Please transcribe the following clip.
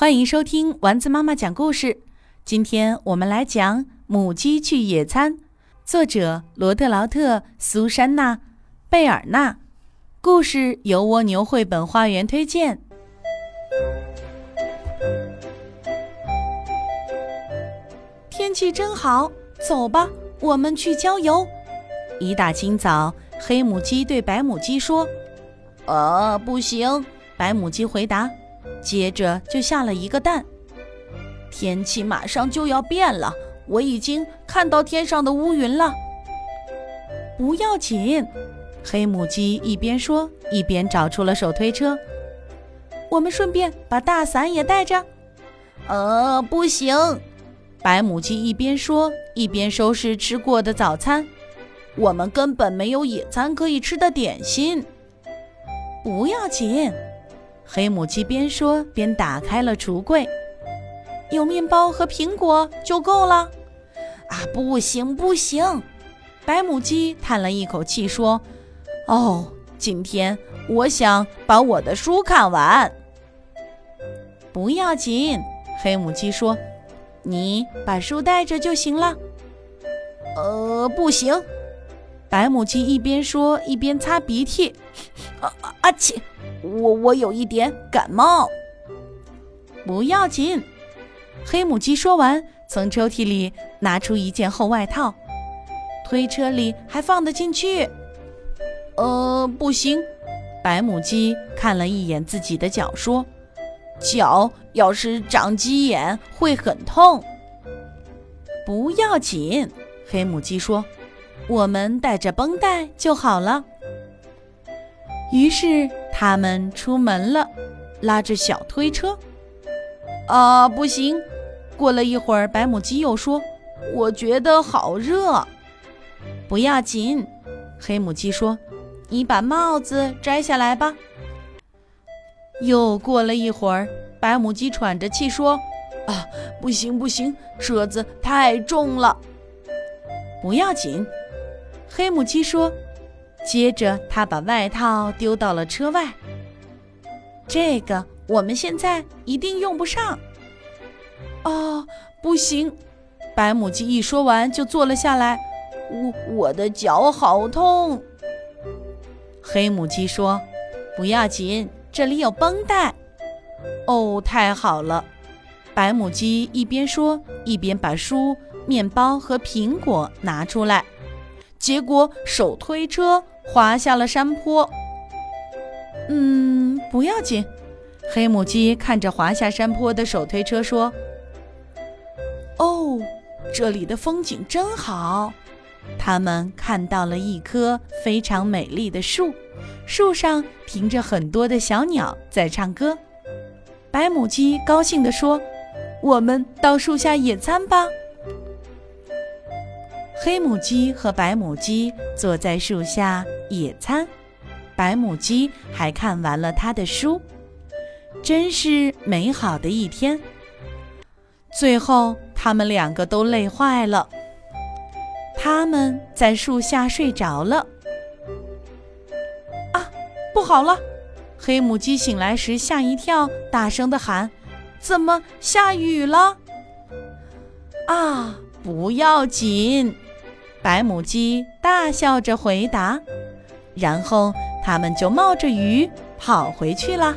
欢迎收听丸子妈妈讲故事。今天我们来讲《母鸡去野餐》，作者罗特劳特·苏珊娜·贝尔纳。故事由蜗牛绘本花园推荐。天气真好，走吧，我们去郊游。一大清早，黑母鸡对白母鸡说：“呃，不行。”白母鸡回答。接着就下了一个蛋。天气马上就要变了，我已经看到天上的乌云了。不要紧，黑母鸡一边说一边找出了手推车。我们顺便把大伞也带着。呃，不行，白母鸡一边说一边收拾吃过的早餐。我们根本没有野餐可以吃的点心。不要紧。黑母鸡边说边打开了橱柜，有面包和苹果就够了。啊，不行不行！白母鸡叹了一口气说：“哦，今天我想把我的书看完。”不要紧，黑母鸡说：“你把书带着就行了。”呃，不行。白母鸡一边说一边擦鼻涕。啊啊 啊！我我有一点感冒，不要紧。黑母鸡说完，从抽屉里拿出一件厚外套，推车里还放得进去。呃，不行。白母鸡看了一眼自己的脚，说：“脚要是长鸡眼会很痛。”不要紧。黑母鸡说：“我们带着绷带就好了。”于是。他们出门了，拉着小推车。啊，不行！过了一会儿，白母鸡又说：“我觉得好热。”不要紧，黑母鸡说：“你把帽子摘下来吧。”又过了一会儿，白母鸡喘着气说：“啊，不行不行，车子太重了。”不要紧，黑母鸡说。接着，他把外套丢到了车外。这个我们现在一定用不上。啊，不行！白母鸡一说完就坐了下来。我我的脚好痛。黑母鸡说：“不要紧，这里有绷带。”哦，太好了！白母鸡一边说，一边把书、面包和苹果拿出来。结果手推车滑下了山坡。嗯，不要紧。黑母鸡看着滑下山坡的手推车说：“哦，这里的风景真好。”他们看到了一棵非常美丽的树，树上停着很多的小鸟在唱歌。白母鸡高兴地说：“我们到树下野餐吧。”黑母鸡和白母鸡坐在树下野餐，白母鸡还看完了他的书，真是美好的一天。最后，他们两个都累坏了，他们在树下睡着了。啊，不好了！黑母鸡醒来时吓一跳，大声的喊：“怎么下雨了？”啊，不要紧。白母鸡大笑着回答，然后他们就冒着雨跑回去了。